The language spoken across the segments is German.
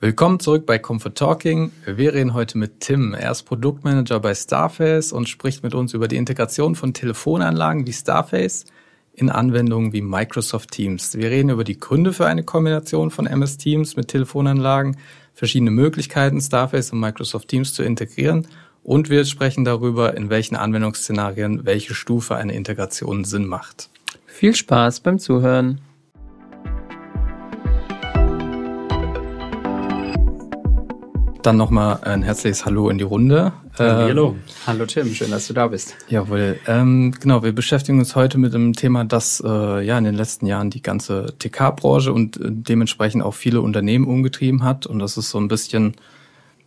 Willkommen zurück bei Comfort Talking. Wir reden heute mit Tim. Er ist Produktmanager bei Starface und spricht mit uns über die Integration von Telefonanlagen wie Starface in Anwendungen wie Microsoft Teams. Wir reden über die Gründe für eine Kombination von MS Teams mit Telefonanlagen, verschiedene Möglichkeiten, Starface und Microsoft Teams zu integrieren und wir sprechen darüber, in welchen Anwendungsszenarien welche Stufe eine Integration Sinn macht. Viel Spaß beim Zuhören. Dann nochmal ein herzliches Hallo in die Runde. Hallo. Ähm, Hallo Tim, schön, dass du da bist. Jawohl. Ähm, genau, wir beschäftigen uns heute mit einem Thema, das äh, ja in den letzten Jahren die ganze TK-Branche und äh, dementsprechend auch viele Unternehmen umgetrieben hat. Und das ist so ein bisschen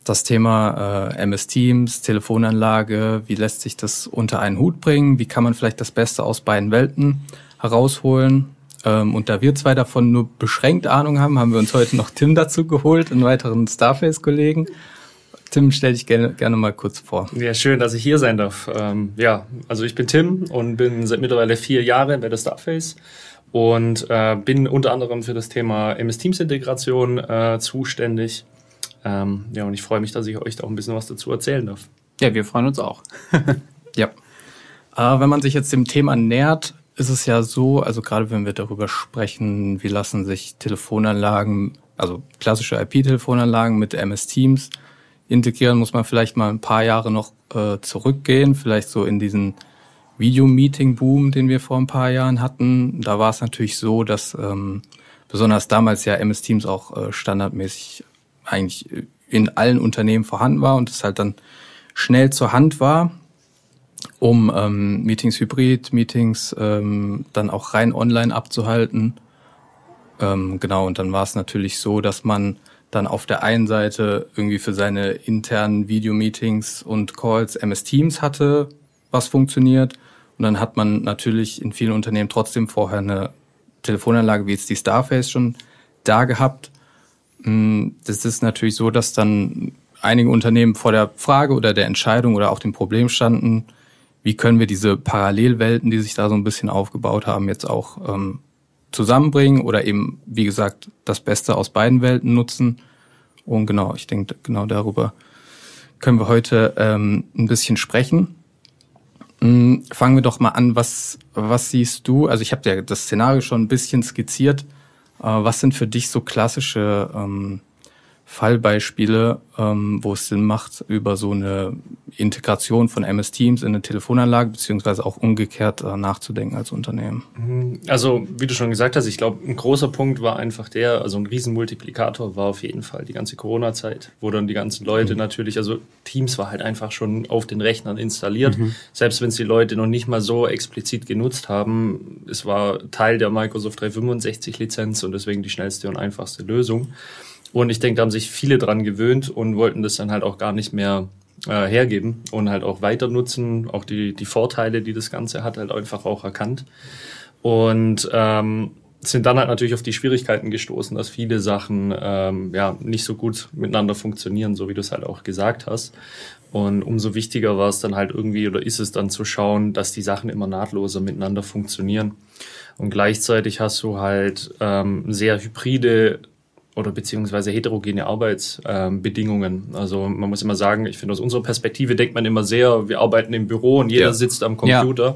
das Thema äh, MS Teams, Telefonanlage, wie lässt sich das unter einen Hut bringen, wie kann man vielleicht das Beste aus beiden Welten herausholen. Ähm, und da wir zwei davon nur beschränkt Ahnung haben, haben wir uns heute noch Tim dazu geholt, einen weiteren Starface-Kollegen. Tim, stell dich gerne, gerne mal kurz vor. Ja, schön, dass ich hier sein darf. Ähm, ja, also ich bin Tim und bin seit mittlerweile vier Jahren bei der Starface und äh, bin unter anderem für das Thema MS Teams Integration äh, zuständig. Ähm, ja, und ich freue mich, dass ich euch da auch ein bisschen was dazu erzählen darf. Ja, wir freuen uns auch. ja. Äh, wenn man sich jetzt dem Thema nähert, ist es ja so, also gerade wenn wir darüber sprechen, wie lassen sich Telefonanlagen, also klassische IP-Telefonanlagen mit MS Teams integrieren, muss man vielleicht mal ein paar Jahre noch äh, zurückgehen, vielleicht so in diesen Video-Meeting-Boom, den wir vor ein paar Jahren hatten. Da war es natürlich so, dass ähm, besonders damals ja MS Teams auch äh, standardmäßig eigentlich in allen Unternehmen vorhanden war und es halt dann schnell zur Hand war, um ähm, Meetings hybrid, Meetings ähm, dann auch rein online abzuhalten. Ähm, genau, und dann war es natürlich so, dass man dann auf der einen Seite irgendwie für seine internen Videomeetings und Calls MS Teams hatte, was funktioniert. Und dann hat man natürlich in vielen Unternehmen trotzdem vorher eine Telefonanlage wie jetzt die Starface schon da gehabt. Mm, das ist natürlich so, dass dann einige Unternehmen vor der Frage oder der Entscheidung oder auch dem Problem standen, wie können wir diese Parallelwelten, die sich da so ein bisschen aufgebaut haben, jetzt auch ähm, zusammenbringen oder eben, wie gesagt, das Beste aus beiden Welten nutzen. Und genau, ich denke, genau darüber können wir heute ähm, ein bisschen sprechen. Ähm, fangen wir doch mal an, was, was siehst du? Also ich habe ja das Szenario schon ein bisschen skizziert. Äh, was sind für dich so klassische ähm, Fallbeispiele, ähm, wo es Sinn macht, über so eine Integration von MS Teams in eine Telefonanlage beziehungsweise auch umgekehrt äh, nachzudenken als Unternehmen. Mhm. Also wie du schon gesagt hast, ich glaube, ein großer Punkt war einfach der, also ein Riesenmultiplikator war auf jeden Fall die ganze Corona-Zeit, wo dann die ganzen Leute mhm. natürlich, also Teams war halt einfach schon auf den Rechnern installiert, mhm. selbst wenn es die Leute noch nicht mal so explizit genutzt haben. Es war Teil der Microsoft 365-Lizenz und deswegen die schnellste und einfachste Lösung. Und ich denke, da haben sich viele dran gewöhnt und wollten das dann halt auch gar nicht mehr äh, hergeben und halt auch weiter nutzen, auch die, die Vorteile, die das Ganze hat, halt einfach auch erkannt. Und ähm, sind dann halt natürlich auf die Schwierigkeiten gestoßen, dass viele Sachen ähm, ja nicht so gut miteinander funktionieren, so wie du es halt auch gesagt hast. Und umso wichtiger war es dann halt irgendwie oder ist es dann zu schauen, dass die Sachen immer nahtloser miteinander funktionieren. Und gleichzeitig hast du halt ähm, sehr hybride oder beziehungsweise heterogene Arbeitsbedingungen. Ähm, also man muss immer sagen, ich finde aus unserer Perspektive denkt man immer sehr, wir arbeiten im Büro und jeder ja. sitzt am Computer. Ja.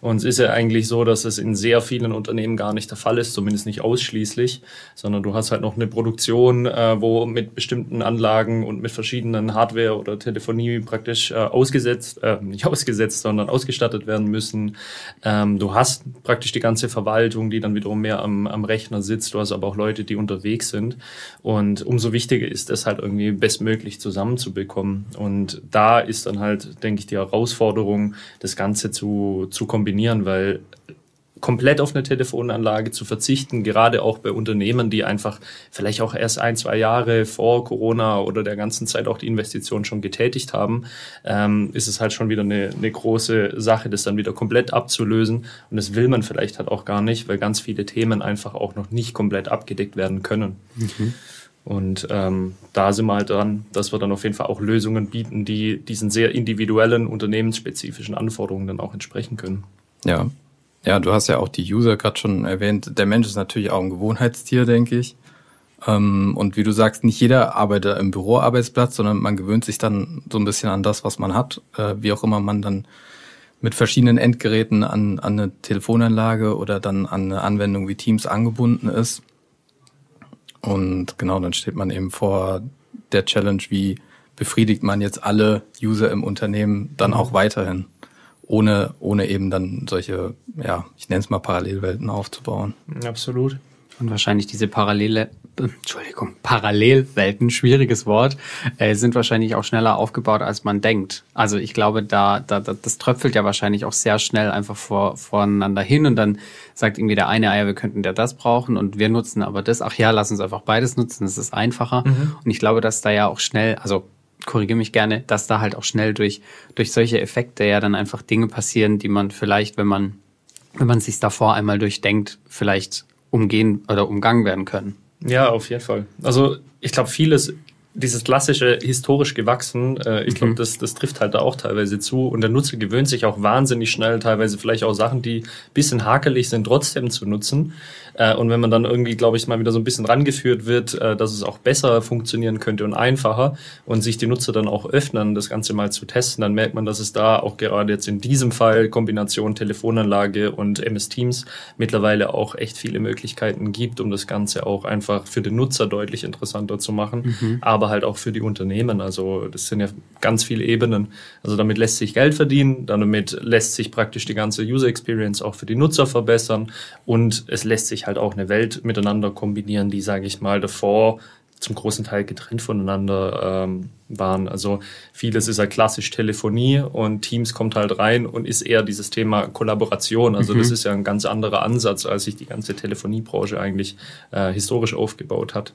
Und es ist ja eigentlich so, dass es in sehr vielen Unternehmen gar nicht der Fall ist, zumindest nicht ausschließlich, sondern du hast halt noch eine Produktion, äh, wo mit bestimmten Anlagen und mit verschiedenen Hardware oder Telefonie praktisch äh, ausgesetzt, äh, nicht ausgesetzt, sondern ausgestattet werden müssen. Ähm, du hast praktisch die ganze Verwaltung, die dann wiederum mehr am, am Rechner sitzt. Du hast aber auch Leute, die unterwegs sind. Und umso wichtiger ist es halt irgendwie bestmöglich zusammenzubekommen. Und da ist dann halt, denke ich, die Herausforderung, das Ganze zu, zu kombinieren kombinieren, weil komplett auf eine Telefonanlage zu verzichten, gerade auch bei Unternehmen, die einfach vielleicht auch erst ein, zwei Jahre vor Corona oder der ganzen Zeit auch die Investition schon getätigt haben, ähm, ist es halt schon wieder eine, eine große Sache, das dann wieder komplett abzulösen. Und das will man vielleicht halt auch gar nicht, weil ganz viele Themen einfach auch noch nicht komplett abgedeckt werden können. Mhm. Und ähm, da sind wir halt dran, dass wir dann auf jeden Fall auch Lösungen bieten, die diesen sehr individuellen, unternehmensspezifischen Anforderungen dann auch entsprechen können. Ja. Ja, du hast ja auch die User gerade schon erwähnt. Der Mensch ist natürlich auch ein Gewohnheitstier, denke ich. Ähm, und wie du sagst, nicht jeder arbeitet im Büroarbeitsplatz, sondern man gewöhnt sich dann so ein bisschen an das, was man hat, äh, wie auch immer man dann mit verschiedenen Endgeräten an, an eine Telefonanlage oder dann an eine Anwendung wie Teams angebunden ist. Und genau, dann steht man eben vor der Challenge, wie befriedigt man jetzt alle User im Unternehmen dann auch weiterhin, ohne, ohne eben dann solche, ja, ich nenne es mal Parallelwelten aufzubauen. Absolut. Und wahrscheinlich diese Parallele, Entschuldigung, Parallelwelten, schwieriges Wort, äh, sind wahrscheinlich auch schneller aufgebaut, als man denkt. Also ich glaube, da, da, das tröpfelt ja wahrscheinlich auch sehr schnell einfach vor, voreinander hin und dann sagt irgendwie der eine, ah ja, wir könnten ja das brauchen und wir nutzen aber das. Ach ja, lass uns einfach beides nutzen, das ist einfacher. Mhm. Und ich glaube, dass da ja auch schnell, also korrigiere mich gerne, dass da halt auch schnell durch, durch solche Effekte ja dann einfach Dinge passieren, die man vielleicht, wenn man, wenn man sich davor einmal durchdenkt, vielleicht umgehen oder umgangen werden können. Ja, auf jeden Fall. Also ich glaube, vieles, dieses klassische historisch gewachsen, äh, ich glaube, mhm. das, das trifft halt da auch teilweise zu. Und der Nutzer gewöhnt sich auch wahnsinnig schnell, teilweise vielleicht auch Sachen, die bisschen hakelig sind, trotzdem zu nutzen. Äh, und wenn man dann irgendwie, glaube ich, mal wieder so ein bisschen rangeführt wird, äh, dass es auch besser funktionieren könnte und einfacher und sich die Nutzer dann auch öffnen, das Ganze mal zu testen, dann merkt man, dass es da auch gerade jetzt in diesem Fall Kombination Telefonanlage und MS Teams mittlerweile auch echt viele Möglichkeiten gibt, um das Ganze auch einfach für den Nutzer deutlich interessanter zu machen, mhm. aber halt auch für die Unternehmen. Also das sind ja ganz viele Ebenen. Also damit lässt sich Geld verdienen, damit lässt sich praktisch die ganze User Experience auch für die Nutzer verbessern und es lässt sich halt auch eine Welt miteinander kombinieren, die, sage ich mal, davor zum großen Teil getrennt voneinander ähm, waren. Also vieles ist halt klassisch Telefonie und Teams kommt halt rein und ist eher dieses Thema Kollaboration. Also mhm. das ist ja ein ganz anderer Ansatz, als sich die ganze Telefoniebranche eigentlich äh, historisch aufgebaut hat.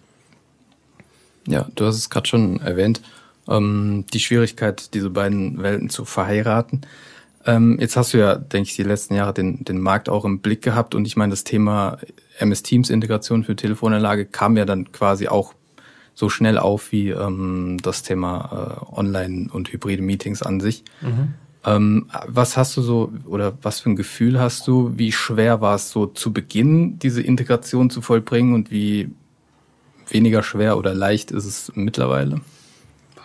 Ja, du hast es gerade schon erwähnt, ähm, die Schwierigkeit, diese beiden Welten zu verheiraten. Ähm, jetzt hast du ja, denke ich, die letzten Jahre den, den Markt auch im Blick gehabt und ich meine, das Thema MS Teams Integration für Telefonanlage kam ja dann quasi auch so schnell auf wie ähm, das Thema äh, Online- und hybride Meetings an sich. Mhm. Ähm, was hast du so oder was für ein Gefühl hast du? Wie schwer war es so zu Beginn, diese Integration zu vollbringen und wie weniger schwer oder leicht ist es mittlerweile?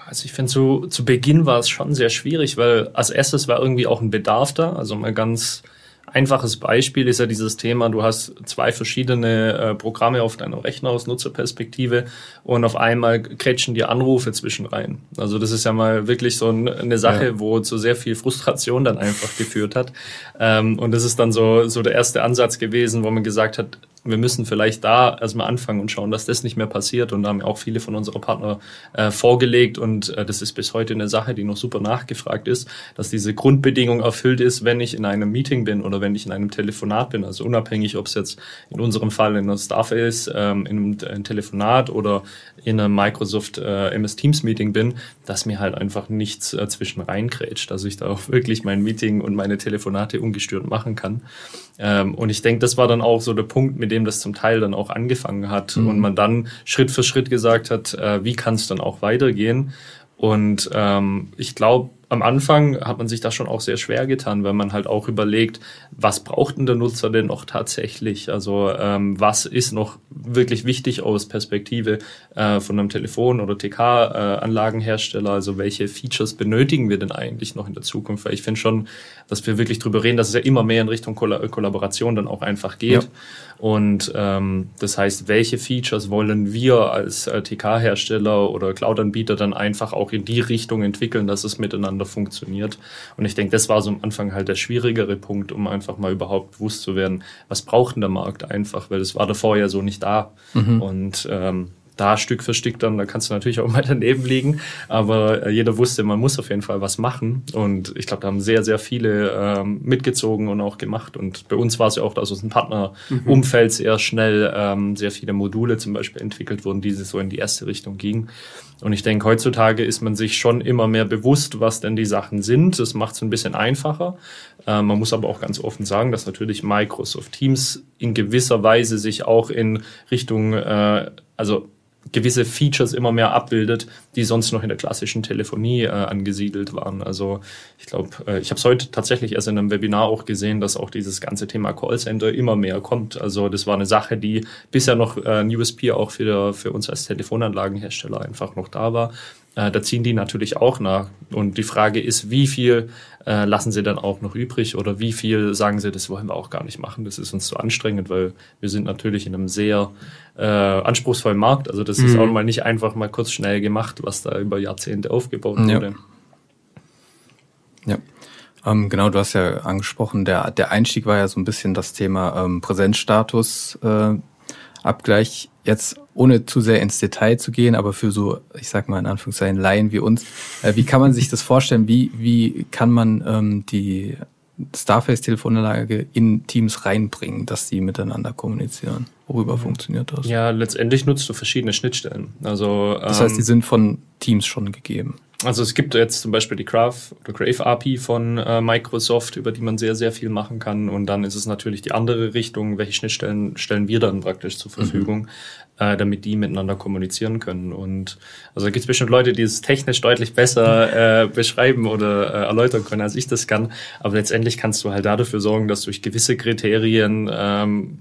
Also ich finde, zu, zu Beginn war es schon sehr schwierig, weil als erstes war irgendwie auch ein Bedarf da. Also mal ganz einfaches Beispiel ist ja dieses Thema, du hast zwei verschiedene äh, Programme auf deinem Rechner aus Nutzerperspektive und auf einmal kretschen die Anrufe zwischen rein. Also das ist ja mal wirklich so eine Sache, ja. wo zu sehr viel Frustration dann einfach geführt hat. Ähm, und das ist dann so, so der erste Ansatz gewesen, wo man gesagt hat, wir müssen vielleicht da erstmal anfangen und schauen, dass das nicht mehr passiert. Und da haben auch viele von unserer Partner äh, vorgelegt. Und äh, das ist bis heute eine Sache, die noch super nachgefragt ist, dass diese Grundbedingung erfüllt ist, wenn ich in einem Meeting bin oder wenn ich in einem Telefonat bin. Also unabhängig, ob es jetzt in unserem Fall in der Staff ist, ähm, in einem, einem Telefonat oder in einem Microsoft äh, MS Teams Meeting bin, dass mir halt einfach nichts äh, zwischen reinkrätscht. Also ich da auch wirklich mein Meeting und meine Telefonate ungestört machen kann. Ähm, und ich denke, das war dann auch so der Punkt, mit dem das zum Teil dann auch angefangen hat mhm. und man dann Schritt für Schritt gesagt hat, äh, wie kann es dann auch weitergehen. Und ähm, ich glaube, am Anfang hat man sich da schon auch sehr schwer getan, wenn man halt auch überlegt, was braucht denn der Nutzer denn noch tatsächlich? Also ähm, was ist noch wirklich wichtig aus Perspektive äh, von einem Telefon- oder TK-Anlagenhersteller? Äh, also welche Features benötigen wir denn eigentlich noch in der Zukunft? Weil ich finde schon, dass wir wirklich drüber reden, dass es ja immer mehr in Richtung Koll Kollaboration dann auch einfach geht. Ja. Und ähm, das heißt, welche Features wollen wir als äh, TK-Hersteller oder Cloud-Anbieter dann einfach auch in die Richtung entwickeln, dass es miteinander funktioniert? Und ich denke, das war so am Anfang halt der schwierigere Punkt, um einfach mal überhaupt bewusst zu werden, was braucht denn der Markt einfach, weil das war davor ja so nicht da. Mhm. Und ähm, da Stück für Stück dann, da kannst du natürlich auch mal daneben liegen, aber äh, jeder wusste, man muss auf jeden Fall was machen und ich glaube, da haben sehr, sehr viele ähm, mitgezogen und auch gemacht und bei uns war es ja auch, dass aus dem Partnerumfeld mhm. sehr schnell ähm, sehr viele Module zum Beispiel entwickelt wurden, die so in die erste Richtung gingen. Und ich denke, heutzutage ist man sich schon immer mehr bewusst, was denn die Sachen sind. Das macht es ein bisschen einfacher. Äh, man muss aber auch ganz offen sagen, dass natürlich Microsoft Teams in gewisser Weise sich auch in Richtung, äh, also gewisse Features immer mehr abbildet, die sonst noch in der klassischen Telefonie äh, angesiedelt waren. Also ich glaube, äh, ich habe es heute tatsächlich erst in einem Webinar auch gesehen, dass auch dieses ganze Thema Callcenter immer mehr kommt. Also das war eine Sache, die bisher noch äh, ein USP auch für, für uns als Telefonanlagenhersteller einfach noch da war. Äh, da ziehen die natürlich auch nach. Und die Frage ist, wie viel äh, lassen sie dann auch noch übrig oder wie viel sagen sie, das wollen wir auch gar nicht machen, das ist uns zu anstrengend, weil wir sind natürlich in einem sehr äh, anspruchsvollen Markt. Also das mhm. ist auch mal nicht einfach mal kurz schnell gemacht, was da über Jahrzehnte aufgebaut wurde. Ja. ja. Ähm, genau, du hast ja angesprochen, der, der Einstieg war ja so ein bisschen das Thema ähm, Präsenzstatus äh, Abgleich. Jetzt ohne zu sehr ins Detail zu gehen, aber für so, ich sag mal in Anführungszeichen Laien wie uns, äh, wie kann man sich das vorstellen? Wie, wie kann man ähm, die Starface-Telefonanlage in Teams reinbringen, dass die miteinander kommunizieren? Worüber mhm. funktioniert das? Ja, letztendlich nutzt du verschiedene Schnittstellen. Also, das heißt, die ähm, sind von Teams schon gegeben. Also es gibt jetzt zum Beispiel die Graph oder Grave API von äh, Microsoft, über die man sehr, sehr viel machen kann. Und dann ist es natürlich die andere Richtung, welche Schnittstellen stellen wir dann praktisch zur mhm. Verfügung, mhm. Äh, damit die miteinander kommunizieren können. Und also gibt es bestimmt Leute, die es technisch deutlich besser äh, beschreiben oder äh, erläutern können, als ich das kann. Aber letztendlich kannst du halt dafür sorgen, dass durch gewisse Kriterien, ähm,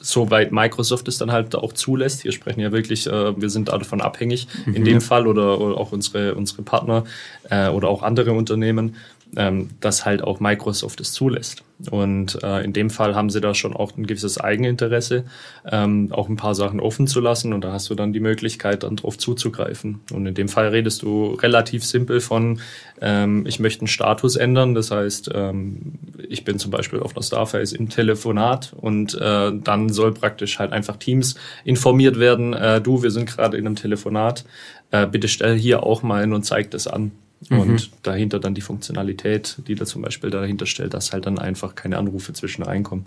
soweit Microsoft es dann halt auch zulässt, hier sprechen ja wirklich, äh, wir sind davon abhängig mhm. in dem Fall oder, oder auch unsere, unsere Partner, äh, oder auch andere Unternehmen, ähm, dass halt auch Microsoft es zulässt. Und äh, in dem Fall haben sie da schon auch ein gewisses Eigeninteresse, ähm, auch ein paar Sachen offen zu lassen und da hast du dann die Möglichkeit, dann drauf zuzugreifen. Und in dem Fall redest du relativ simpel von, ähm, ich möchte einen Status ändern. Das heißt, ähm, ich bin zum Beispiel auf einer Starface im Telefonat und äh, dann soll praktisch halt einfach Teams informiert werden, äh, du, wir sind gerade in einem Telefonat, äh, bitte stell hier auch mal hin und zeig das an. Mhm. Und dahinter dann die Funktionalität, die da zum Beispiel dahinter stellt, dass halt dann einfach keine Anrufe zwischen reinkommen.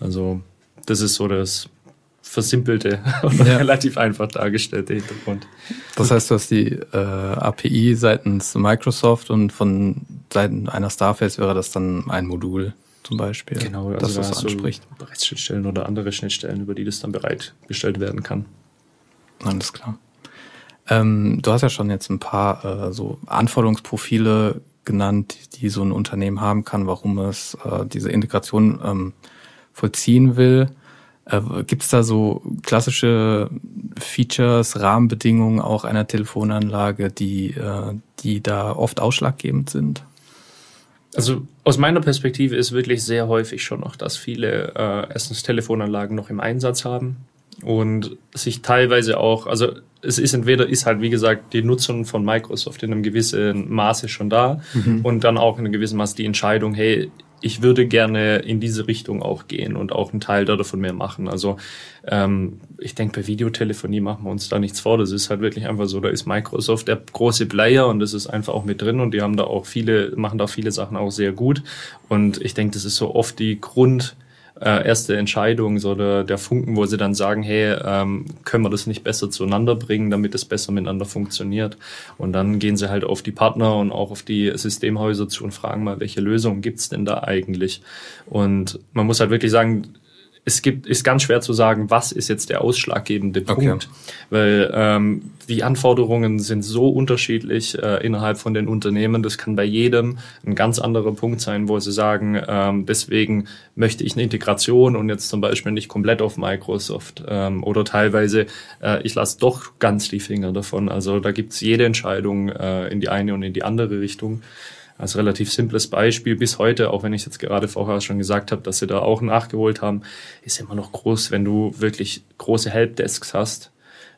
Also das ist so das versimpelte und ja. relativ einfach dargestellte Hintergrund. Das heißt, du hast die äh, API seitens Microsoft und von Seiten einer Starface wäre das dann ein Modul zum Beispiel, genau, also das da das anspricht. Bereitschnittstellen oder andere Schnittstellen, über die das dann bereitgestellt werden kann. Alles klar. Ähm, du hast ja schon jetzt ein paar äh, so Anforderungsprofile genannt, die so ein Unternehmen haben kann, warum es äh, diese Integration ähm, vollziehen will. Äh, Gibt es da so klassische Features, Rahmenbedingungen auch einer Telefonanlage, die, äh, die da oft ausschlaggebend sind? Also aus meiner Perspektive ist wirklich sehr häufig schon noch, dass viele äh, erstens Telefonanlagen noch im Einsatz haben und sich teilweise auch, also es ist entweder ist halt wie gesagt die Nutzung von Microsoft in einem gewissen Maße schon da mhm. und dann auch in einem gewissen Maße die Entscheidung, hey, ich würde gerne in diese Richtung auch gehen und auch einen Teil davon mehr machen. Also ähm, ich denke, bei Videotelefonie machen wir uns da nichts vor. Das ist halt wirklich einfach so, da ist Microsoft der große Player und das ist einfach auch mit drin und die haben da auch viele, machen da viele Sachen auch sehr gut. Und ich denke, das ist so oft die Grund, äh, erste Entscheidung, so der, der Funken, wo sie dann sagen, hey, ähm, können wir das nicht besser zueinander bringen, damit es besser miteinander funktioniert. Und dann gehen sie halt auf die Partner und auch auf die Systemhäuser zu und fragen mal, welche Lösungen gibt's denn da eigentlich? Und man muss halt wirklich sagen, es gibt, ist ganz schwer zu sagen, was ist jetzt der ausschlaggebende Punkt, okay. weil ähm, die Anforderungen sind so unterschiedlich äh, innerhalb von den Unternehmen. Das kann bei jedem ein ganz anderer Punkt sein, wo sie sagen, ähm, deswegen möchte ich eine Integration und jetzt zum Beispiel nicht komplett auf Microsoft ähm, oder teilweise äh, ich lasse doch ganz die Finger davon. Also da gibt's jede Entscheidung äh, in die eine und in die andere Richtung als relativ simples Beispiel bis heute, auch wenn ich jetzt gerade vorher schon gesagt habe, dass sie da auch nachgeholt haben, ist immer noch groß, wenn du wirklich große Helpdesks hast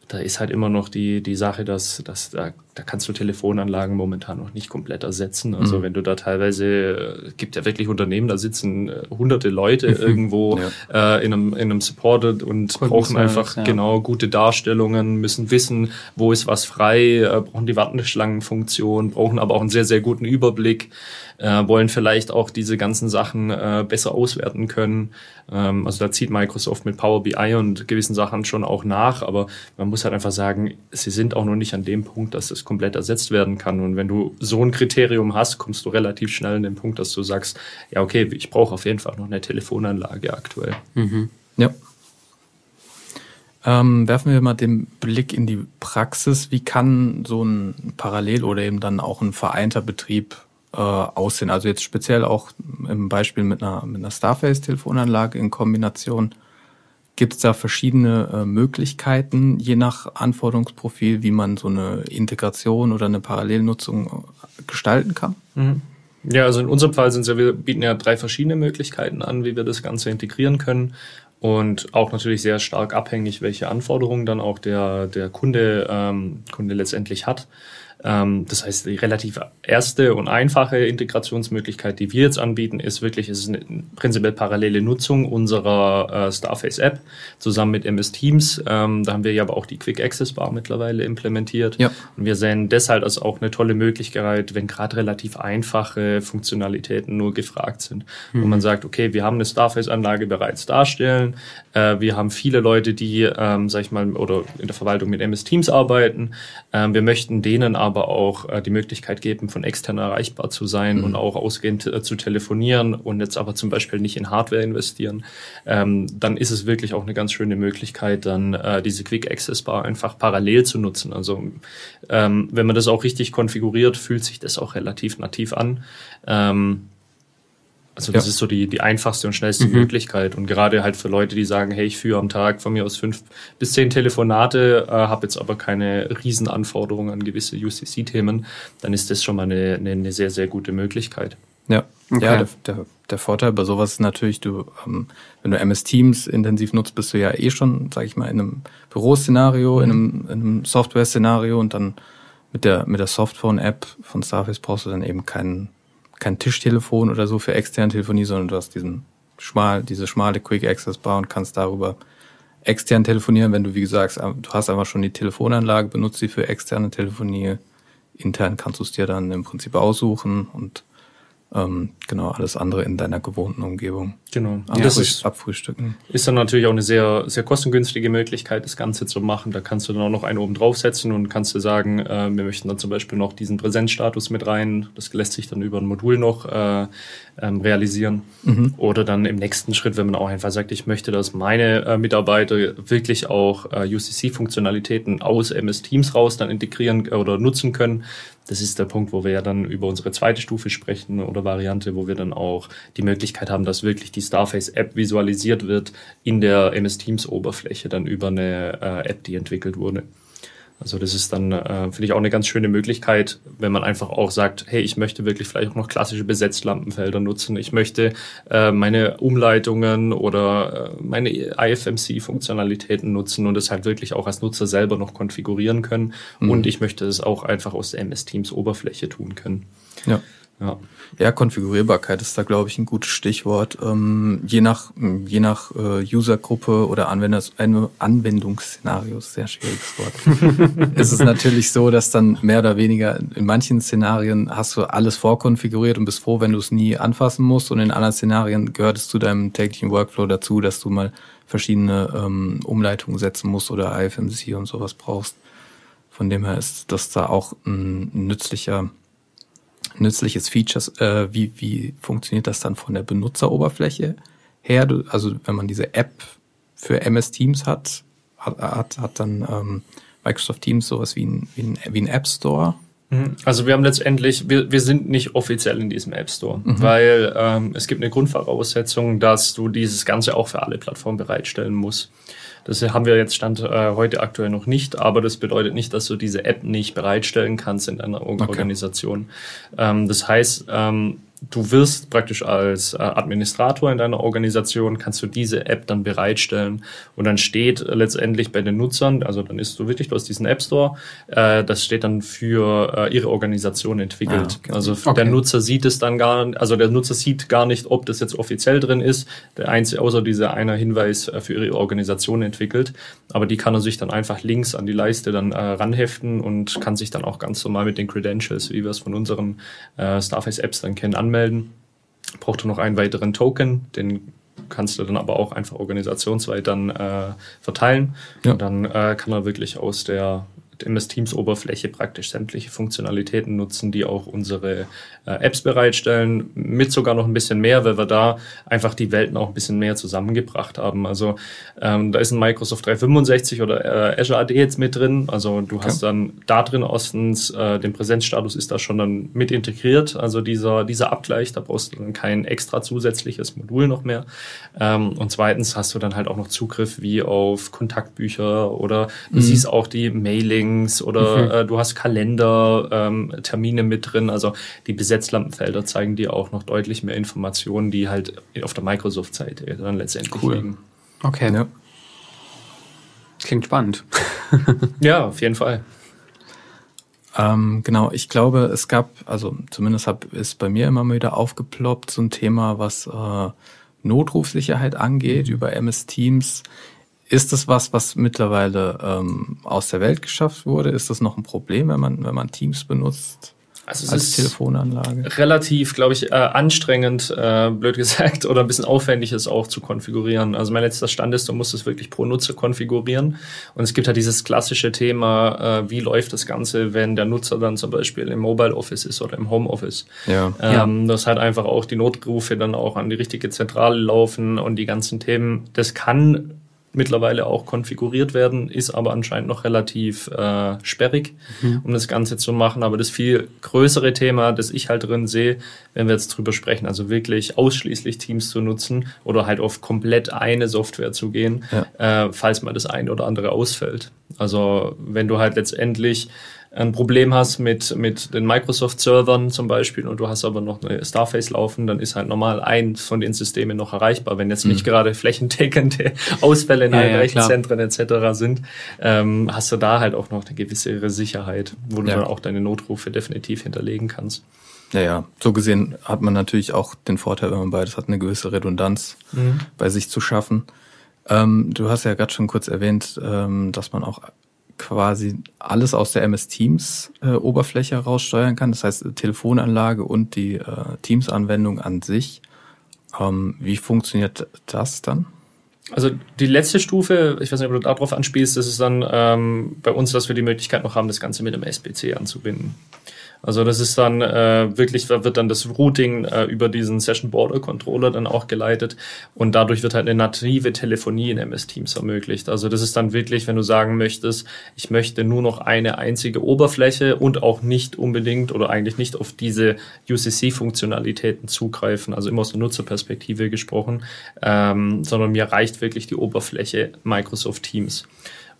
da ist halt immer noch die, die Sache, dass, dass da, da kannst du Telefonanlagen momentan noch nicht komplett ersetzen. Also mhm. wenn du da teilweise, gibt ja wirklich Unternehmen, da sitzen äh, hunderte Leute mhm. irgendwo ja. äh, in, einem, in einem Support und Cool brauchen einfach ja. genau gute Darstellungen, müssen wissen, wo ist was frei, äh, brauchen die Warteschlangenfunktion, brauchen aber auch einen sehr, sehr guten Überblick äh, wollen vielleicht auch diese ganzen Sachen äh, besser auswerten können. Ähm, also da zieht Microsoft mit Power BI und gewissen Sachen schon auch nach, aber man muss halt einfach sagen, sie sind auch noch nicht an dem Punkt, dass das komplett ersetzt werden kann. Und wenn du so ein Kriterium hast, kommst du relativ schnell an den Punkt, dass du sagst, ja okay, ich brauche auf jeden Fall noch eine Telefonanlage aktuell. Mhm. Ja. Ähm, werfen wir mal den Blick in die Praxis. Wie kann so ein Parallel oder eben dann auch ein vereinter Betrieb äh, aussehen? Also jetzt speziell auch im Beispiel mit einer, mit einer Starface-Telefonanlage in Kombination. Gibt es da verschiedene äh, Möglichkeiten, je nach Anforderungsprofil, wie man so eine Integration oder eine Parallelnutzung äh, gestalten kann? Mhm. Ja, also in unserem Fall sind ja, wir bieten ja drei verschiedene Möglichkeiten an, wie wir das Ganze integrieren können und auch natürlich sehr stark abhängig, welche Anforderungen dann auch der, der Kunde, ähm, Kunde letztendlich hat. Ähm, das heißt, die relativ erste und einfache Integrationsmöglichkeit, die wir jetzt anbieten, ist wirklich, ist eine prinzipiell parallele Nutzung unserer äh, Starface App zusammen mit MS Teams. Ähm, da haben wir ja aber auch die Quick Access Bar mittlerweile implementiert. Ja. Und wir sehen deshalb als auch eine tolle Möglichkeit, wenn gerade relativ einfache Funktionalitäten nur gefragt sind. Mhm. Wo man sagt, okay, wir haben eine Starface-Anlage bereits darstellen. Äh, wir haben viele Leute, die, ähm, sag ich mal, oder in der Verwaltung mit MS Teams arbeiten. Ähm, wir möchten denen aber aber auch äh, die Möglichkeit geben, von extern erreichbar zu sein mhm. und auch ausgehend äh, zu telefonieren und jetzt aber zum Beispiel nicht in Hardware investieren, ähm, dann ist es wirklich auch eine ganz schöne Möglichkeit, dann äh, diese Quick Access Bar einfach parallel zu nutzen. Also ähm, wenn man das auch richtig konfiguriert, fühlt sich das auch relativ nativ an. Ähm, also das ja. ist so die, die einfachste und schnellste mhm. Möglichkeit. Und gerade halt für Leute, die sagen, hey, ich führe am Tag von mir aus fünf bis zehn Telefonate, äh, habe jetzt aber keine Riesenanforderungen an gewisse UCC-Themen, dann ist das schon mal eine, eine, eine sehr, sehr gute Möglichkeit. Ja, okay. ja der, der, der Vorteil bei sowas ist natürlich, du, ähm, wenn du MS Teams intensiv nutzt, bist du ja eh schon, sag ich mal, in einem Büroszenario, mhm. in einem, in einem Software-Szenario und dann mit der, mit der Softphone-App von Starface brauchst du dann eben keinen kein Tischtelefon oder so für externe Telefonie, sondern du hast diesen schmal, diese schmale Quick Access Bar und kannst darüber extern telefonieren, wenn du, wie gesagt, du hast einfach schon die Telefonanlage, benutzt sie für externe Telefonie. Intern kannst du es dir dann im Prinzip aussuchen und ähm, genau alles andere in deiner gewohnten Umgebung. Genau. Ja, das ist, abfrühstücken. Ist dann natürlich auch eine sehr, sehr kostengünstige Möglichkeit, das Ganze zu machen. Da kannst du dann auch noch einen oben draufsetzen und kannst du sagen, äh, wir möchten dann zum Beispiel noch diesen Präsenzstatus mit rein. Das lässt sich dann über ein Modul noch äh, ähm, realisieren. Mhm. Oder dann im nächsten Schritt, wenn man auch einfach sagt, ich möchte, dass meine äh, Mitarbeiter wirklich auch äh, UCC-Funktionalitäten aus MS Teams raus dann integrieren oder nutzen können, das ist der Punkt, wo wir ja dann über unsere zweite Stufe sprechen oder Variante, wo wir dann auch die Möglichkeit haben, dass wirklich die Starface-App visualisiert wird in der MS Teams-Oberfläche, dann über eine äh, App, die entwickelt wurde. Also das ist dann, äh, finde ich, auch eine ganz schöne Möglichkeit, wenn man einfach auch sagt, hey, ich möchte wirklich vielleicht auch noch klassische Besetzlampenfelder nutzen. Ich möchte äh, meine Umleitungen oder äh, meine IFMC-Funktionalitäten nutzen und das halt wirklich auch als Nutzer selber noch konfigurieren können. Mhm. Und ich möchte es auch einfach aus der MS Teams Oberfläche tun können. Ja. Ja. ja, Konfigurierbarkeit ist da, glaube ich, ein gutes Stichwort. Ähm, je nach, je nach äh, Usergruppe oder Anwenders, Anwendungsszenario, sehr schwieriges Wort, ist es natürlich so, dass dann mehr oder weniger in manchen Szenarien hast du alles vorkonfiguriert und bist froh, wenn du es nie anfassen musst. Und in anderen Szenarien gehört es zu deinem täglichen Workflow dazu, dass du mal verschiedene ähm, Umleitungen setzen musst oder IFMC und sowas brauchst. Von dem her ist das da auch ein nützlicher nützliches Features. Äh, wie, wie funktioniert das dann von der Benutzeroberfläche her? Du, also wenn man diese App für MS Teams hat, hat, hat, hat dann ähm, Microsoft Teams sowas wie ein, wie ein, wie ein App Store. Mhm. Also wir haben letztendlich, wir, wir sind nicht offiziell in diesem App Store, mhm. weil ähm, es gibt eine Grundvoraussetzung, dass du dieses Ganze auch für alle Plattformen bereitstellen musst. Das haben wir jetzt Stand äh, heute aktuell noch nicht, aber das bedeutet nicht, dass du diese App nicht bereitstellen kannst in einer okay. Organisation. Ähm, das heißt, ähm, du wirst praktisch als äh, Administrator in deiner Organisation, kannst du diese App dann bereitstellen und dann steht letztendlich bei den Nutzern, also dann ist du wirklich, du hast diesen App Store, äh, das steht dann für äh, ihre Organisation entwickelt. Ah, okay. Also okay. der Nutzer sieht es dann gar, also der Nutzer sieht gar nicht, ob das jetzt offiziell drin ist, der einzige, außer dieser einer Hinweis für ihre Organisation entwickelt, aber die kann er sich dann einfach links an die Leiste dann äh, ranheften und kann sich dann auch ganz normal mit den Credentials, wie wir es von unseren äh, Starface Apps dann kennen, anmelden. Braucht er noch einen weiteren Token, den kannst du dann aber auch einfach organisationsweit dann äh, verteilen. Ja. Und dann äh, kann er wirklich aus der MS Teams Oberfläche praktisch sämtliche Funktionalitäten nutzen, die auch unsere äh, Apps bereitstellen, mit sogar noch ein bisschen mehr, weil wir da einfach die Welten auch ein bisschen mehr zusammengebracht haben. Also ähm, da ist ein Microsoft 365 oder äh, Azure AD jetzt mit drin. Also du hast okay. dann da drin erstens äh, den Präsenzstatus ist da schon dann mit integriert. Also dieser, dieser Abgleich, da brauchst du dann kein extra zusätzliches Modul noch mehr. Ähm, und zweitens hast du dann halt auch noch Zugriff wie auf Kontaktbücher oder du mhm. siehst auch die Mailings oder mhm. äh, du hast Kalender, ähm, Termine mit drin. Also die Besetzlampenfelder zeigen dir auch noch deutlich mehr Informationen, die halt auf der Microsoft-Seite dann letztendlich cool. liegen. Okay. Ja. Klingt spannend. ja, auf jeden Fall. Ähm, genau, ich glaube, es gab, also zumindest hab, ist bei mir immer mal wieder aufgeploppt, so ein Thema, was äh, Notrufsicherheit angeht, mhm. über MS Teams. Ist das was, was mittlerweile ähm, aus der Welt geschafft wurde? Ist das noch ein Problem, wenn man, wenn man Teams benutzt? Also es als ist Telefonanlage. Relativ, glaube ich, äh, anstrengend, äh, blöd gesagt, oder ein bisschen aufwendig ist auch zu konfigurieren. Also mein letzter Stand ist, du musst es wirklich pro Nutzer konfigurieren. Und es gibt halt dieses klassische Thema, äh, wie läuft das Ganze, wenn der Nutzer dann zum Beispiel im Mobile Office ist oder im Home Office. Ja. Ähm, ja. Das halt einfach auch die Notrufe dann auch an die richtige Zentrale laufen und die ganzen Themen. Das kann mittlerweile auch konfiguriert werden, ist aber anscheinend noch relativ äh, sperrig, mhm. um das Ganze zu machen. Aber das viel größere Thema, das ich halt drin sehe, wenn wir jetzt drüber sprechen, also wirklich ausschließlich Teams zu nutzen oder halt auf komplett eine Software zu gehen, ja. äh, falls mal das eine oder andere ausfällt. Also wenn du halt letztendlich ein Problem hast mit, mit den Microsoft-Servern zum Beispiel und du hast aber noch eine Starface laufen, dann ist halt normal eins von den Systemen noch erreichbar. Wenn jetzt nicht mhm. gerade flächendeckende Ausfälle in ja, allen ja, Rechenzentren etc. sind, ähm, hast du da halt auch noch eine gewisse Sicherheit, wo du ja. dann auch deine Notrufe definitiv hinterlegen kannst. Ja, ja, so gesehen hat man natürlich auch den Vorteil, wenn man beides hat, eine gewisse Redundanz mhm. bei sich zu schaffen. Ähm, du hast ja gerade schon kurz erwähnt, ähm, dass man auch quasi alles aus der MS Teams äh, Oberfläche heraussteuern kann. Das heißt Telefonanlage und die äh, Teams Anwendung an sich. Ähm, wie funktioniert das dann? Also die letzte Stufe, ich weiß nicht, ob du darauf anspielst, das ist dann ähm, bei uns, dass wir die Möglichkeit noch haben, das Ganze mit dem SBC anzubinden. Also das ist dann äh, wirklich, wird dann das Routing äh, über diesen Session Border Controller dann auch geleitet und dadurch wird halt eine native Telefonie in MS Teams ermöglicht. Also das ist dann wirklich, wenn du sagen möchtest, ich möchte nur noch eine einzige Oberfläche und auch nicht unbedingt oder eigentlich nicht auf diese UCC-Funktionalitäten zugreifen, also immer aus der Nutzerperspektive gesprochen, ähm, sondern mir reicht wirklich die Oberfläche Microsoft Teams.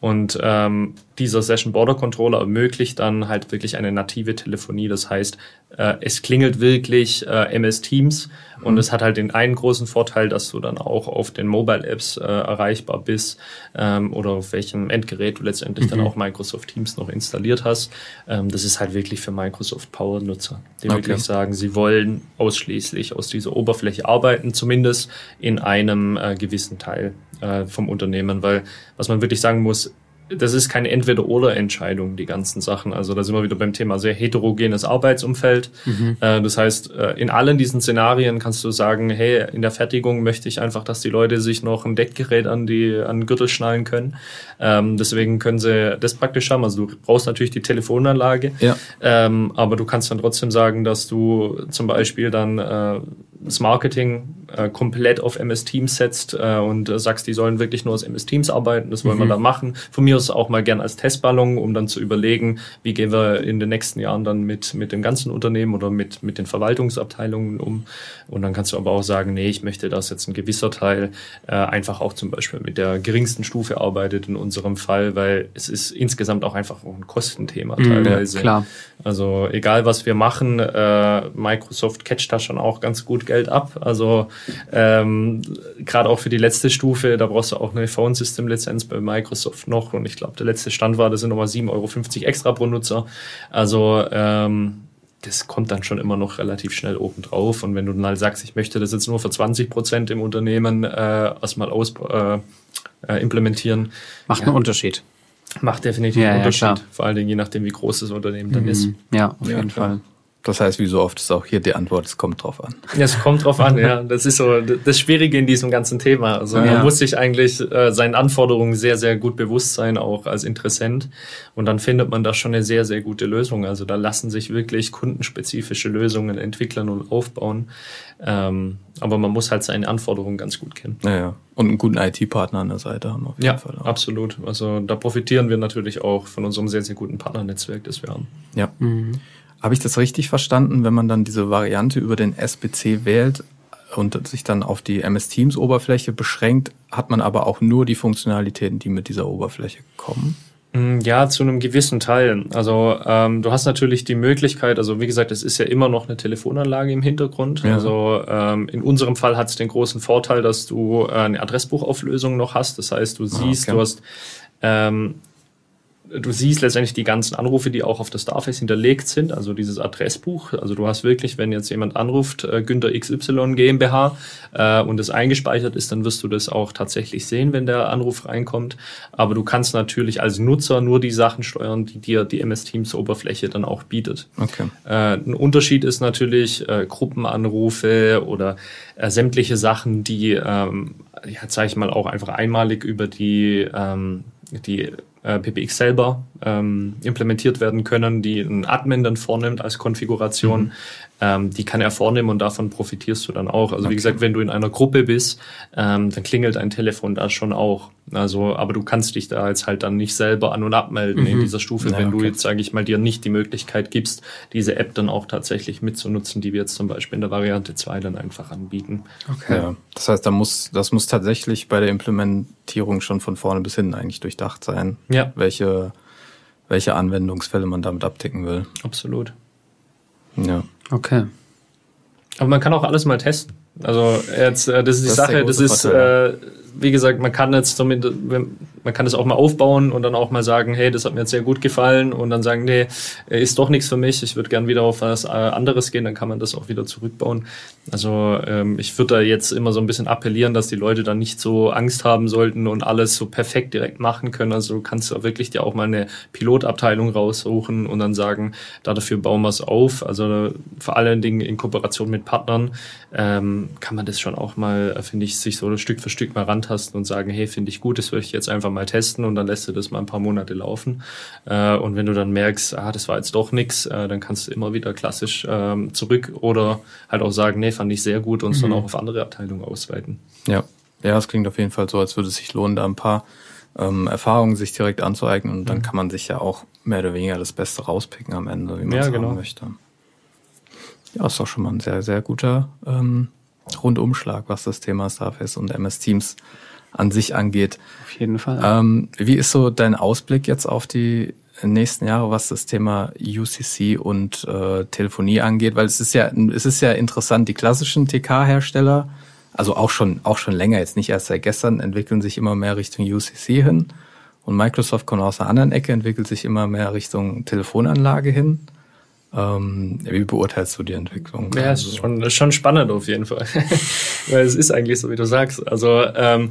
Und ähm, dieser Session Border Controller ermöglicht dann halt wirklich eine native Telefonie. Das heißt, äh, es klingelt wirklich äh, MS Teams mhm. und es hat halt den einen großen Vorteil, dass du dann auch auf den Mobile Apps äh, erreichbar bist ähm, oder auf welchem Endgerät du letztendlich mhm. dann auch Microsoft Teams noch installiert hast. Ähm, das ist halt wirklich für Microsoft Power Nutzer, die okay. wirklich sagen, sie wollen ausschließlich aus dieser Oberfläche arbeiten, zumindest in einem äh, gewissen Teil äh, vom Unternehmen, weil was man wirklich sagen muss, das ist keine Entweder-Oder-Entscheidung, die ganzen Sachen. Also da sind wir wieder beim Thema sehr heterogenes Arbeitsumfeld. Mhm. Äh, das heißt, äh, in allen diesen Szenarien kannst du sagen, hey, in der Fertigung möchte ich einfach, dass die Leute sich noch ein Deckgerät an die an den Gürtel schnallen können. Ähm, deswegen können sie das praktisch haben. Also du brauchst natürlich die Telefonanlage, ja. ähm, aber du kannst dann trotzdem sagen, dass du zum Beispiel dann äh, das Marketing äh, komplett auf MS Teams setzt äh, und äh, sagst, die sollen wirklich nur aus MS Teams arbeiten, das wollen mhm. wir da machen. Von mir aus auch mal gern als Testballon, um dann zu überlegen, wie gehen wir in den nächsten Jahren dann mit, mit dem ganzen Unternehmen oder mit, mit den Verwaltungsabteilungen um. Und dann kannst du aber auch sagen, nee, ich möchte, dass jetzt ein gewisser Teil äh, einfach auch zum Beispiel mit der geringsten Stufe arbeitet in unserem Fall, weil es ist insgesamt auch einfach ein Kostenthema mhm, teilweise. Klar. Also egal was wir machen, äh, Microsoft catcht da schon auch ganz gut Geld ab. Also ähm, gerade auch für die letzte Stufe, da brauchst du auch eine Phone System Lizenz bei Microsoft noch. Und ich glaube, der letzte Stand war, das sind nochmal 7,50 Euro extra pro Nutzer. Also ähm, das kommt dann schon immer noch relativ schnell oben drauf. Und wenn du dann halt sagst, ich möchte das jetzt nur für 20 Prozent im Unternehmen äh, erstmal aus, äh, äh, implementieren. Macht ja, einen Unterschied. Macht definitiv ja, einen Unterschied. Ja, Vor allen Dingen je nachdem, wie groß das Unternehmen dann mhm. ist. Ja, auf jeden Fall. Das heißt, wie so oft ist auch hier die Antwort, es kommt drauf an. Ja, es kommt drauf an, ja. Das ist so das Schwierige in diesem ganzen Thema. Also man muss sich eigentlich äh, seinen Anforderungen sehr, sehr gut bewusst sein, auch als Interessent. Und dann findet man da schon eine sehr, sehr gute Lösung. Also da lassen sich wirklich kundenspezifische Lösungen entwickeln und aufbauen. Ähm, aber man muss halt seine Anforderungen ganz gut kennen. Ja, ja. Und einen guten IT-Partner an der Seite haben. Auf jeden ja, Fall auch. absolut. Also da profitieren wir natürlich auch von unserem sehr, sehr guten Partnernetzwerk, das wir haben. Ja. Mhm. Habe ich das richtig verstanden, wenn man dann diese Variante über den SBC wählt und sich dann auf die MS Teams Oberfläche beschränkt, hat man aber auch nur die Funktionalitäten, die mit dieser Oberfläche kommen? Mm, ja, zu einem gewissen Teil. Also ähm, du hast natürlich die Möglichkeit, also wie gesagt, es ist ja immer noch eine Telefonanlage im Hintergrund. Ja. Also ähm, in unserem Fall hat es den großen Vorteil, dass du äh, eine Adressbuchauflösung noch hast. Das heißt, du ah, siehst, okay. du hast ähm, du siehst letztendlich die ganzen Anrufe, die auch auf der Starface hinterlegt sind, also dieses Adressbuch. Also du hast wirklich, wenn jetzt jemand anruft, äh, Günther XY GmbH äh, und es eingespeichert ist, dann wirst du das auch tatsächlich sehen, wenn der Anruf reinkommt. Aber du kannst natürlich als Nutzer nur die Sachen steuern, die dir die MS Teams Oberfläche dann auch bietet. Okay. Äh, ein Unterschied ist natürlich äh, Gruppenanrufe oder äh, sämtliche Sachen, die, ähm, ja, sage ich mal, auch einfach einmalig über die ähm, die äh, PBX selber ähm, implementiert werden können, die ein Admin dann vornimmt als Konfiguration. Mhm. Ähm, die kann er vornehmen und davon profitierst du dann auch. Also okay. wie gesagt, wenn du in einer Gruppe bist, ähm, dann klingelt ein Telefon da schon auch. Also, aber du kannst dich da jetzt halt dann nicht selber an und abmelden mhm. in dieser Stufe, ja, wenn okay. du jetzt, sage ich mal, dir nicht die Möglichkeit gibst, diese App dann auch tatsächlich mitzunutzen, die wir jetzt zum Beispiel in der Variante 2 dann einfach anbieten. Okay. Ja, das heißt, da muss, das muss tatsächlich bei der Implementierung schon von vorne bis hinten eigentlich durchdacht sein. Ja. Welche welche Anwendungsfälle man damit abdecken will. Absolut. Ja. Okay. Aber man kann auch alles mal testen. Also jetzt, äh, das ist die das Sache, ist das ist, äh, wie gesagt, man kann jetzt damit, man kann das auch mal aufbauen und dann auch mal sagen, hey, das hat mir jetzt sehr gut gefallen und dann sagen, nee, ist doch nichts für mich, ich würde gern wieder auf was äh, anderes gehen, dann kann man das auch wieder zurückbauen. Also ähm, ich würde da jetzt immer so ein bisschen appellieren, dass die Leute dann nicht so Angst haben sollten und alles so perfekt direkt machen können. Also du kannst da wirklich dir auch mal eine Pilotabteilung raussuchen und dann sagen, da dafür bauen wir es auf. Also vor allen Dingen in Kooperation mit Partnern ähm, kann man das schon auch mal, finde ich, sich so Stück für Stück mal ran rantasten und sagen, hey, finde ich gut, das würde ich jetzt einfach mal testen und dann lässt du das mal ein paar Monate laufen. Äh, und wenn du dann merkst, ah, das war jetzt doch nichts, äh, dann kannst du immer wieder klassisch ähm, zurück oder halt auch sagen, nee, fand ich sehr gut und es mhm. dann auch auf andere Abteilungen ausweiten. Ja. Ja, es klingt auf jeden Fall so, als würde es sich lohnen, da ein paar ähm, Erfahrungen sich direkt anzueignen und dann mhm. kann man sich ja auch mehr oder weniger das Beste rauspicken am Ende, wie man es ja, genau. möchte. Ja, ist doch schon mal ein sehr, sehr guter ähm, Rundumschlag, was das Thema Starface und MS Teams an sich angeht. Auf jeden Fall. Ähm, wie ist so dein Ausblick jetzt auf die nächsten Jahre, was das Thema UCC und äh, Telefonie angeht? Weil es ist ja, es ist ja interessant, die klassischen TK-Hersteller, also auch schon, auch schon länger, jetzt nicht erst seit gestern, entwickeln sich immer mehr Richtung UCC hin. Und Microsoft kommt aus einer anderen Ecke, entwickelt sich immer mehr Richtung Telefonanlage hin. Ähm, wie beurteilst du die Entwicklung? Ja, also, ist schon, ist schon spannend auf jeden Fall. Weil es ist eigentlich so, wie du sagst. Also ähm,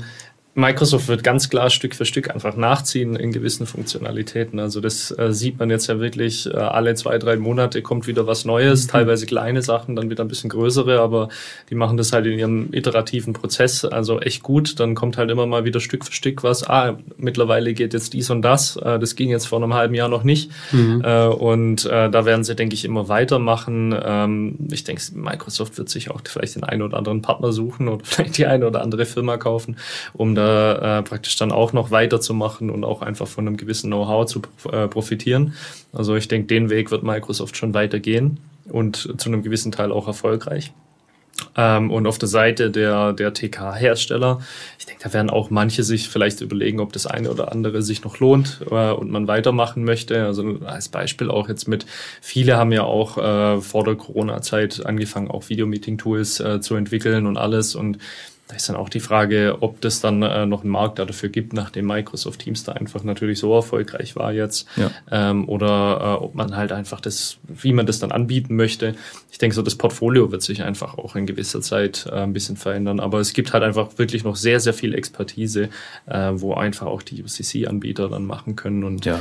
Microsoft wird ganz klar Stück für Stück einfach nachziehen in gewissen Funktionalitäten. Also das äh, sieht man jetzt ja wirklich, äh, alle zwei, drei Monate kommt wieder was Neues, mhm. teilweise kleine Sachen, dann wieder ein bisschen größere, aber die machen das halt in ihrem iterativen Prozess, also echt gut. Dann kommt halt immer mal wieder Stück für Stück was, ah, mittlerweile geht jetzt dies und das, äh, das ging jetzt vor einem halben Jahr noch nicht. Mhm. Äh, und äh, da werden sie, denke ich, immer weitermachen. Ähm, ich denke, Microsoft wird sich auch vielleicht den einen oder anderen Partner suchen oder vielleicht die eine oder andere Firma kaufen, um da äh, praktisch dann auch noch weiterzumachen und auch einfach von einem gewissen Know-how zu äh, profitieren. Also ich denke, den Weg wird Microsoft schon weitergehen und zu einem gewissen Teil auch erfolgreich. Ähm, und auf der Seite der, der TK-Hersteller, ich denke, da werden auch manche sich vielleicht überlegen, ob das eine oder andere sich noch lohnt äh, und man weitermachen möchte. Also als Beispiel auch jetzt mit, viele haben ja auch äh, vor der Corona-Zeit angefangen, auch Videomeeting-Tools äh, zu entwickeln und alles. Und da ist dann auch die Frage, ob das dann äh, noch einen Markt dafür gibt, nachdem Microsoft Teams da einfach natürlich so erfolgreich war jetzt. Ja. Ähm, oder äh, ob man halt einfach das, wie man das dann anbieten möchte. Ich denke, so das Portfolio wird sich einfach auch in gewisser Zeit äh, ein bisschen verändern. Aber es gibt halt einfach wirklich noch sehr, sehr viel Expertise, äh, wo einfach auch die UCC-Anbieter dann machen können. Und ja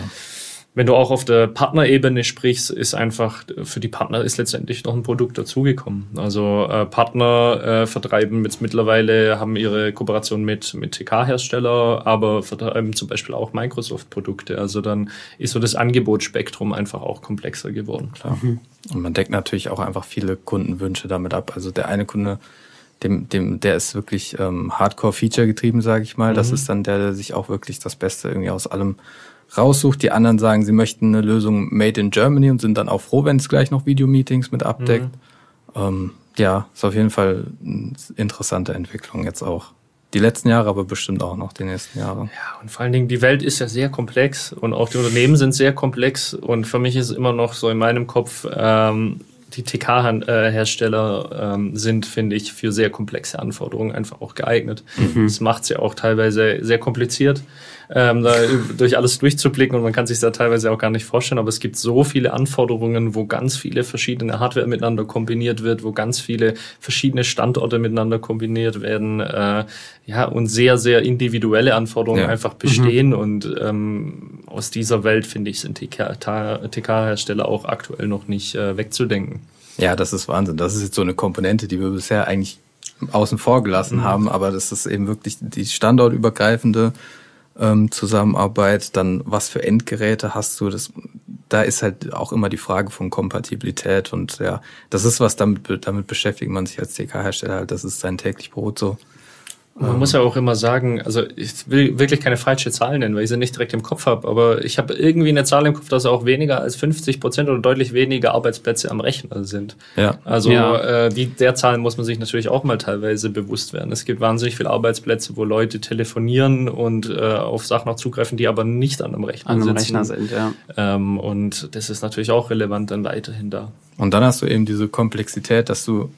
wenn du auch auf der Partnerebene sprichst, ist einfach für die Partner ist letztendlich noch ein Produkt dazugekommen. Also äh, Partner äh, vertreiben jetzt mittlerweile, haben ihre Kooperation mit, mit TK-Hersteller, aber vertreiben zum Beispiel auch Microsoft-Produkte. Also dann ist so das Angebotsspektrum einfach auch komplexer geworden. Klar. Mhm. Und man deckt natürlich auch einfach viele Kundenwünsche damit ab. Also der eine Kunde dem, dem, der ist wirklich ähm, Hardcore-Feature getrieben, sage ich mal. Mhm. Das ist dann der, der sich auch wirklich das Beste irgendwie aus allem raussucht. Die anderen sagen, sie möchten eine Lösung made in Germany und sind dann auch froh, wenn es gleich noch Videomeetings mit abdeckt. Mhm. Ähm, ja, ist auf jeden Fall eine interessante Entwicklung jetzt auch. Die letzten Jahre, aber bestimmt auch noch die nächsten Jahre. Ja, und vor allen Dingen, die Welt ist ja sehr komplex und auch die Unternehmen sind sehr komplex. Und für mich ist immer noch so in meinem Kopf, ähm, die TK-Hersteller ähm, sind, finde ich, für sehr komplexe Anforderungen einfach auch geeignet. Mhm. Das macht es ja auch teilweise sehr kompliziert ähm, da durch alles durchzublicken und man kann sich da teilweise auch gar nicht vorstellen, aber es gibt so viele Anforderungen, wo ganz viele verschiedene Hardware miteinander kombiniert wird, wo ganz viele verschiedene Standorte miteinander kombiniert werden, äh, ja, und sehr, sehr individuelle Anforderungen ja. einfach bestehen mhm. und ähm, aus dieser Welt, finde ich, sind TK-Hersteller auch aktuell noch nicht äh, wegzudenken. Ja, das ist Wahnsinn. Das ist jetzt so eine Komponente, die wir bisher eigentlich außen vor gelassen mhm. haben, aber das ist eben wirklich die standortübergreifende ähm, Zusammenarbeit, dann was für Endgeräte hast du, das, da ist halt auch immer die Frage von Kompatibilität und ja, das ist was, damit, damit beschäftigt man sich als TK-Hersteller halt, das ist sein täglich Brot so. Man muss ja auch immer sagen, also ich will wirklich keine falsche Zahl nennen, weil ich sie nicht direkt im Kopf habe, aber ich habe irgendwie eine Zahl im Kopf, dass auch weniger als 50 Prozent oder deutlich weniger Arbeitsplätze am Rechner sind. Ja. Also ja. Äh, die, der Zahlen muss man sich natürlich auch mal teilweise bewusst werden. Es gibt wahnsinnig viele Arbeitsplätze, wo Leute telefonieren und äh, auf Sachen auch zugreifen, die aber nicht an einem Rechner an einem sitzen. Rechner sind. Ja. Ähm, und das ist natürlich auch relevant dann weiterhin da. Und dann hast du eben diese Komplexität, dass du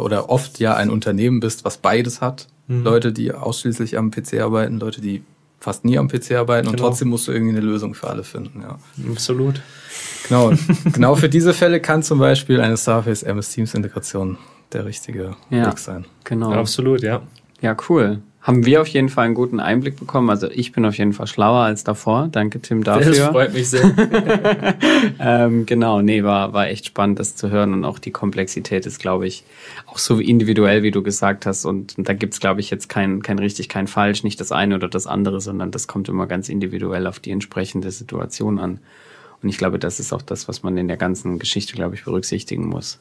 oder oft ja ein Unternehmen bist, was beides hat. Mhm. Leute, die ausschließlich am PC arbeiten, Leute, die fast nie am PC arbeiten genau. und trotzdem musst du irgendwie eine Lösung für alle finden. Ja. Absolut. Genau, genau für diese Fälle kann zum Beispiel eine Starface MS Teams Integration der richtige ja, Weg sein. Genau. Absolut, ja. Ja, cool haben wir auf jeden Fall einen guten Einblick bekommen. Also ich bin auf jeden Fall schlauer als davor. Danke, Tim, dafür. Das freut mich sehr. ähm, genau, nee, war, war echt spannend, das zu hören. Und auch die Komplexität ist, glaube ich, auch so individuell, wie du gesagt hast. Und, und da gibt's glaube ich, jetzt kein, kein richtig, kein falsch, nicht das eine oder das andere, sondern das kommt immer ganz individuell auf die entsprechende Situation an. Und ich glaube, das ist auch das, was man in der ganzen Geschichte, glaube ich, berücksichtigen muss.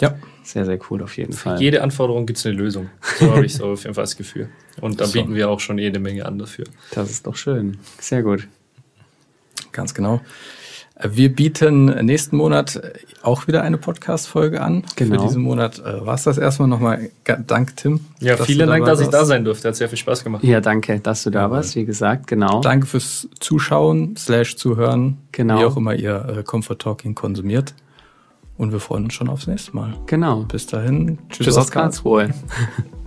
Ja. Sehr, sehr cool auf jeden Fall. Für jede Anforderung gibt es eine Lösung. So habe ich so auf jeden Fall das Gefühl. Und da so. bieten wir auch schon jede Menge an dafür. Das ist doch schön. Sehr gut. Ganz genau. Wir bieten nächsten Monat auch wieder eine Podcast-Folge an. Genau. Für diesen Monat äh, war es das erstmal nochmal. Danke, Tim. Ja, vielen Dank, dass ich da sein durfte. Hat sehr viel Spaß gemacht. Ja, danke, dass du da ja. warst, wie gesagt, genau. Danke fürs Zuschauen, slash Zuhören, genau. wie auch immer ihr äh, Comfort Talking konsumiert. Und wir freuen uns schon aufs nächste Mal. Genau. Bis dahin. Tschüss, Tschüss aus Karlsruhe.